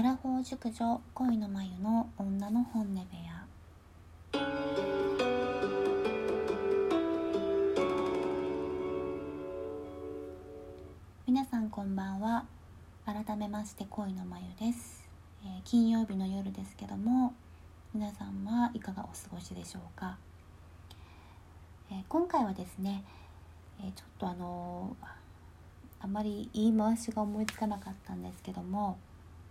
アラフォー熟女恋の眉の女の本音部屋。皆さんこんばんは。改めまして恋の眉です、えー金曜日の夜ですけども皆さんはいかがお過ごしでしょうか、えー今回はですね、えーちょっとあのーあまり言い回しが思いつかなかったんですけども、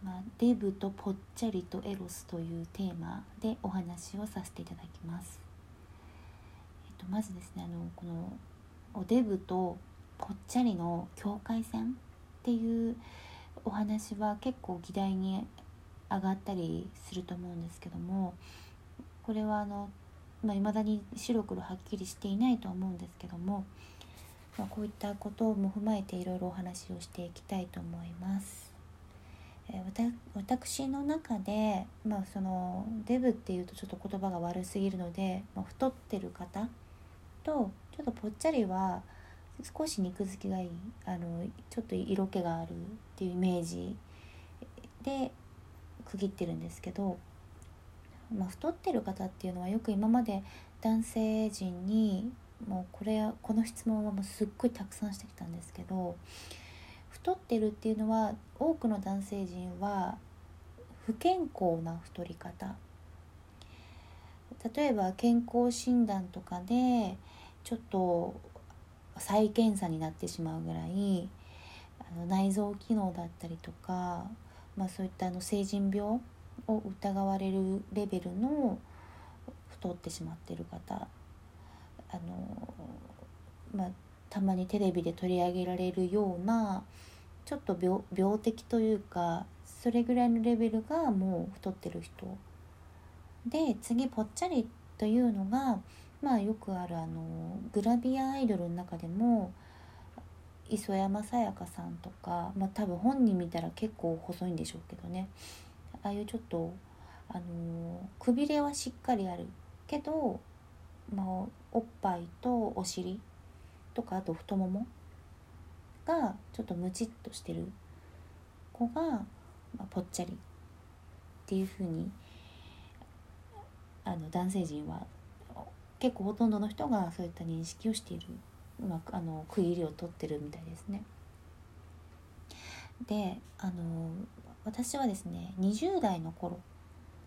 まあ、デブとぽっちゃりとエロスというテーマでお話をさせていただきます。えっと、まずですねあのこのおデブとぽっちゃりの境界線っていうお話は結構議題に上がったりすると思うんですけどもこれはあのまあ、未だに白黒はっきりしていないと思うんですけども、まあ、こういったことも踏まえていろいろお話をしていきたいと思います。私の中で、まあ、そのデブっていうとちょっと言葉が悪すぎるので、まあ、太ってる方とちょっとぽっちゃりは少し肉付きがいいあのちょっと色気があるっていうイメージで区切ってるんですけど、まあ、太ってる方っていうのはよく今まで男性陣にもうこれこの質問はもうすっごいたくさんしてきたんですけど太ってるっていうのは多くの男性陣は不健康な太り方。例えば健康診断とかでちょっと再検査になってしまうぐらいあの内臓機能だったりとか、まあ、そういったあの成人病を疑われるレベルの太ってしまってる方あの、まあ、たまにテレビで取り上げられるようなちょっと病病的というかそれぐらいのレベルがもう太ってる人。で次ぽっちゃりというのがまあよくあるあのグラビアアイドルの中でも磯山さやかさんとか、まあ、多分本人見たら結構細いんでしょうけどね。ああいうちょっとあのくびれはしっかりある。けど、まあ、おっぱいとお尻とかあと太ももがちょっとムチっとしてる子が、まあ、ぽっちゃりっていう風にあの男性陣は結構ほとんどの人がそういった認識をしている、まあ、あの区切りを取ってるみたいですね。であの私はですね20代の頃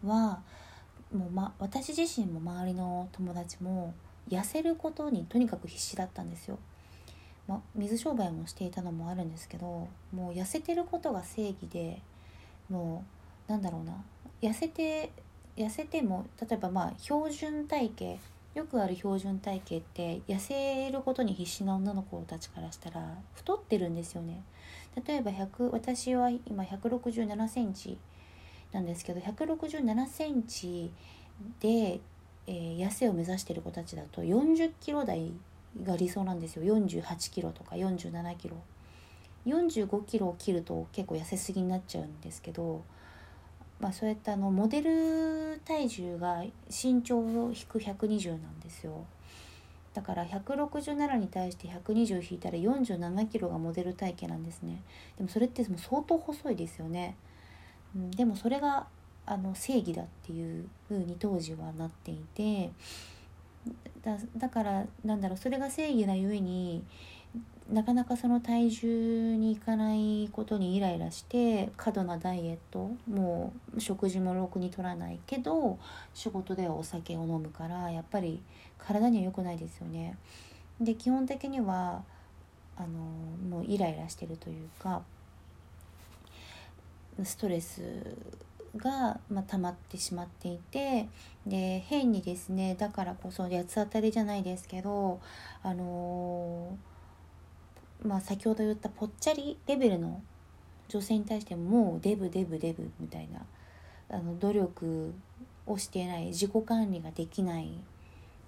はもう、ま、私自身も周りの友達も痩せることにとにかく必死だったんですよ。ま、水商売もしていたのもあるんですけどもう痩せてることが正義でもうなんだろうな痩せて痩せても例えばまあ標準体型よくある標準体型って痩せることに必死な女の子たちからしたら太ってるんですよね。例えば100私は今1 6 7センチなんですけど1 6 7センチで、えー痩せを目指してる子たちだと40キロ台が理想なんですよ。48キロとか47キロ。45キロを切ると結構痩せすぎになっちゃうんですけど、まあ、そうやってあのモデル体重が身長を引く120なんですよ。だから167に対して120引いたら47キロがモデル体型なんですね。でもそれってもう相当細いですよね、うん、でもそれがあの正義だっていう風に当時はなっていてだだからなんだろうそれが正義なゆえになかなかその体重にいかないことにイライラして過度なダイエットもう食事もろくに取らないけど仕事ではお酒を飲むからやっぱり体には良くないですよね。で基本的にはあのもうイライラしてるというかストレスが、まあ、溜まってしまっていてで変にですねだからこそ八つ当たりじゃないですけどあのーまあ先ほど言ったぽっちゃりレベルの女性に対してもうデブデブデブみたいなあの努力をしていない自己管理ができない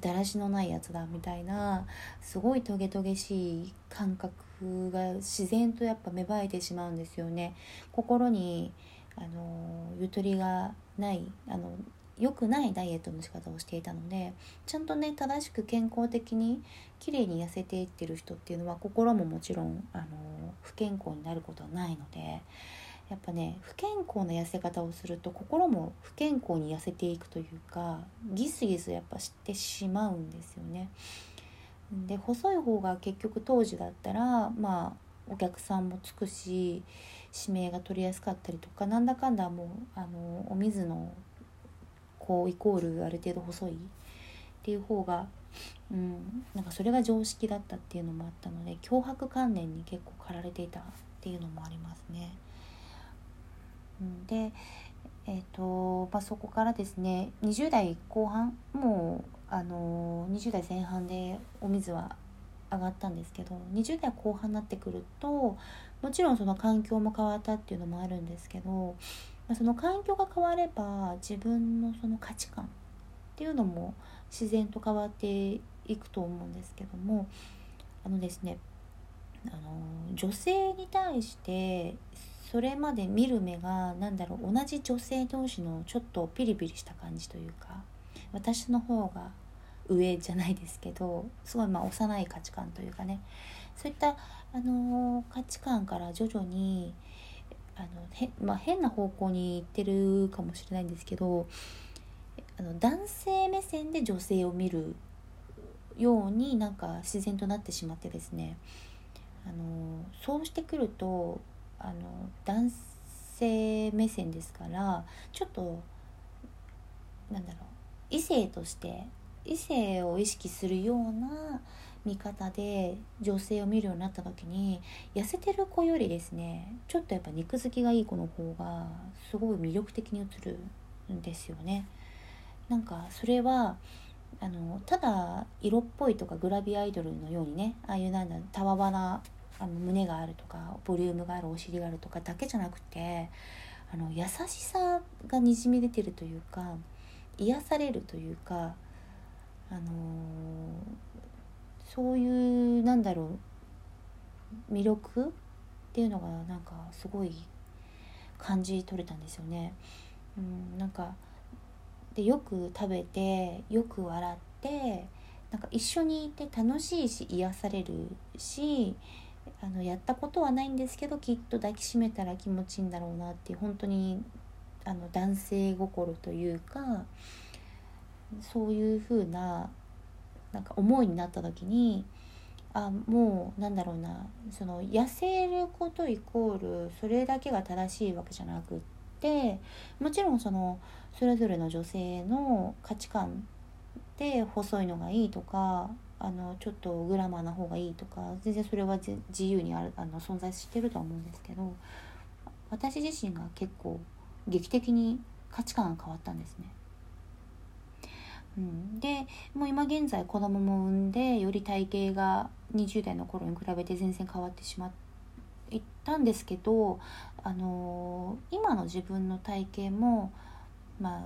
だらしのないやつだみたいなすごいトゲトゲしい感覚が自然とやっぱ芽生えてしまうんですよね。心にあのゆとりがないあの良くないダイエットの仕方をしていたのでちゃんとね正しく健康的に綺麗に痩せていってる人っていうのは心ももちろんあの不健康になることはないのでやっぱね不健康な痩せ方をすると心も不健康に痩せていくというかギスギスやっぱしてしまうんですよね。で細い方が結局当時だったらまあお客さんもつくし指名が取りやすかったりとかなんだかんだもうあのお水のこうイコールある程度細いっていう方が、うん、なんかそれが常識だったっていうのもあったので脅迫観念に結構駆られていたっていうのもありますね。で、えーとまあ、そこからですね20代後半もう、あの20代前半でお水は上がったんですけど20代後半になってくるともちろんその環境も変わったっていうのもあるんですけど、まあ、その環境が変われば自分のその価値観っていうのも自然と変わっていくと思うんですけどもあのですねあの女性に対してそれまで見る目が何だろう同じ女性同士のちょっとピリピリした感じというか私の方が上じゃないですけどすごいまあ幼い価値観というかね。そういった、あの価値観から徐々にあのへ、まあ、変な方向に行ってるかもしれないんですけどあの男性目線で女性を見るようになんか自然となってしまってですね。あのそうしてくるとあの男性目線ですからちょっとなんだろう異性として異性を意識するような見方で女性を見るようになった時に痩せてる子よりですねちょっとやっぱ肉付きがいい子の方がすごい魅力的に映るんですよね。なんかそれはあのただ色っぽいとかグラビアアイドルのようにねああいうなんだたわわなあの胸があるとかボリュームがあるお尻があるとかだけじゃなくてあの優しさがにじみ出てるというか癒されるというか、あの、そういうなんだろう魅力っていうのがなんかすごい感じ取れたんですよね。うん、なんかでよく食べてよく笑ってなんか一緒にいて楽しいし癒されるしあのやったことはないんですけどきっと抱きしめたら気持ちいいんだろうなっていう本当にあの男性心というかそういう風ななんか思いになった時にあもうなんだろうなその痩せることイコールそれだけが正しいわけじゃなくってもちろんそのそれぞれの女性の価値観で細いのがいいとかあのちょっとグラマーな方がいいとか全然それは自由にあるあの存在してるとは思うんですけど私自身が結構劇的に価値観が変わったんですね。うん、でもう今現在子供も産んでより体型が20代の頃に比べて全然変わってしまいったんですけど、あのー、今の自分の体型もまあ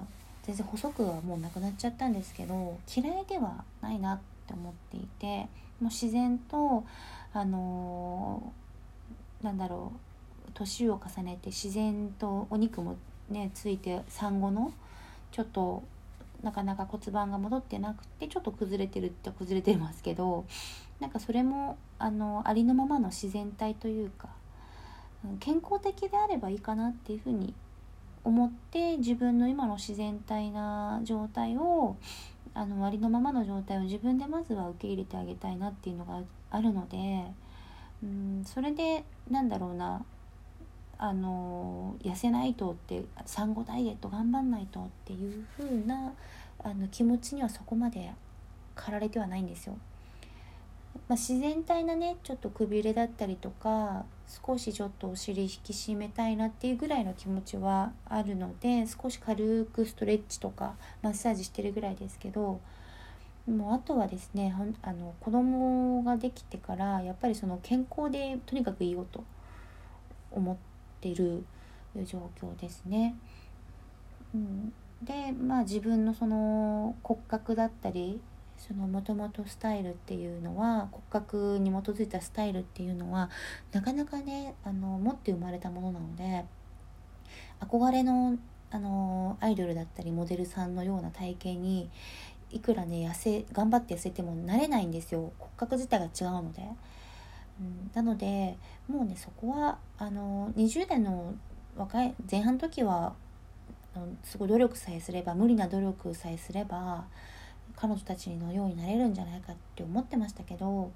全然細くはもうなくなっちゃったんですけど嫌いではないなって思っていてもう自然とあのー、なんだろう年を重ねて自然とお肉もねついて産後のちょっとなかなか骨盤が戻ってなくてちょっと崩れてるって崩れてますけどなんかそれもあのありのままの自然体というか健康的であればいいかなっていうふうに思って自分の今の自然体な状態をあのありのままの状態を自分でまずは受け入れてあげたいなっていうのがあるのでうんそれでなんだろうなあの痩せないとって産後ダイエット頑張んないとっていう風なあな気持ちにはそこまで駆られてはないんですよ。まあ、自然体なねちょっとくびれだったりとか少しちょっとお尻引き締めたいなっていうぐらいの気持ちはあるので少し軽くストレッチとかマッサージしてるぐらいですけどもうあとはですねあの子供ができてからやっぱりその健康でとにかくいようと思ってる状況ですね。うん、でまあ自分のその骨格だったりそのもともとスタイルっていうのは骨格に基づいたスタイルっていうのはなかなかねあの持って生まれたものなので憧れのあのアイドルだったりモデルさんのような体型にいくらね痩せ頑張って痩せてもなれないんですよ骨格自体が違うので。うん、なのでもうねそこはあの20代の若い前半の時はすごい努力さえすれば無理な努力さえすれば彼女たちのようになれるんじゃないかって思ってましたけど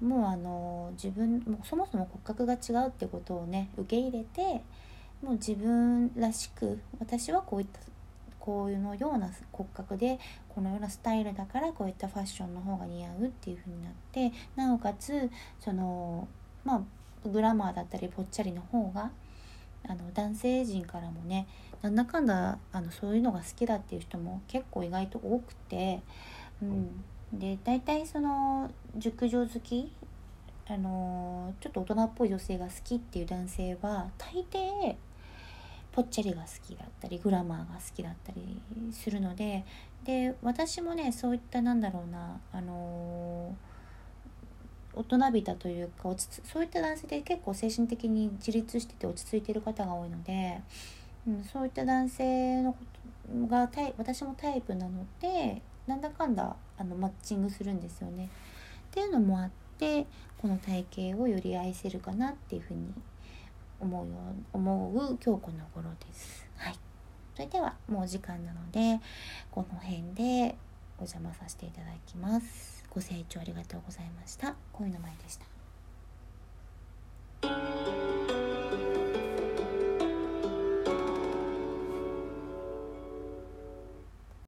もうあの自分もそもそも骨格が違うってことをね受け入れてもう自分らしく私はこういったこういうのような骨格でこのようなスタイルだからこういったファッションの方が似合うっていう風になってなおかつそのまあグラマーだったりぽっちゃりの方があの男性陣からもねなんだかんだあのそういうのが好きだっていう人も結構意外と多くて、うん、で大体その熟女好きあのちょっと大人っぽい女性が好きっていう男性は大抵ぽっちゃりが好きだったりグラマーが好きだったりするのでで私もねそういったなんだろうなあの大人びたというか落ちそういった男性で結構精神的に自立してて落ち着いてる方が多いので、うん、そういった男性のことがタイ私もタイプなのでなんだかんだあのマッチングするんですよね。っていうのもあってこの体型をより愛せるかなっていうふうに思うよ思う今日この頃です。はい、それではもう時間なのでこの辺でお邪魔させていただきます。ご清聴ありがとうございました。恋の前でした。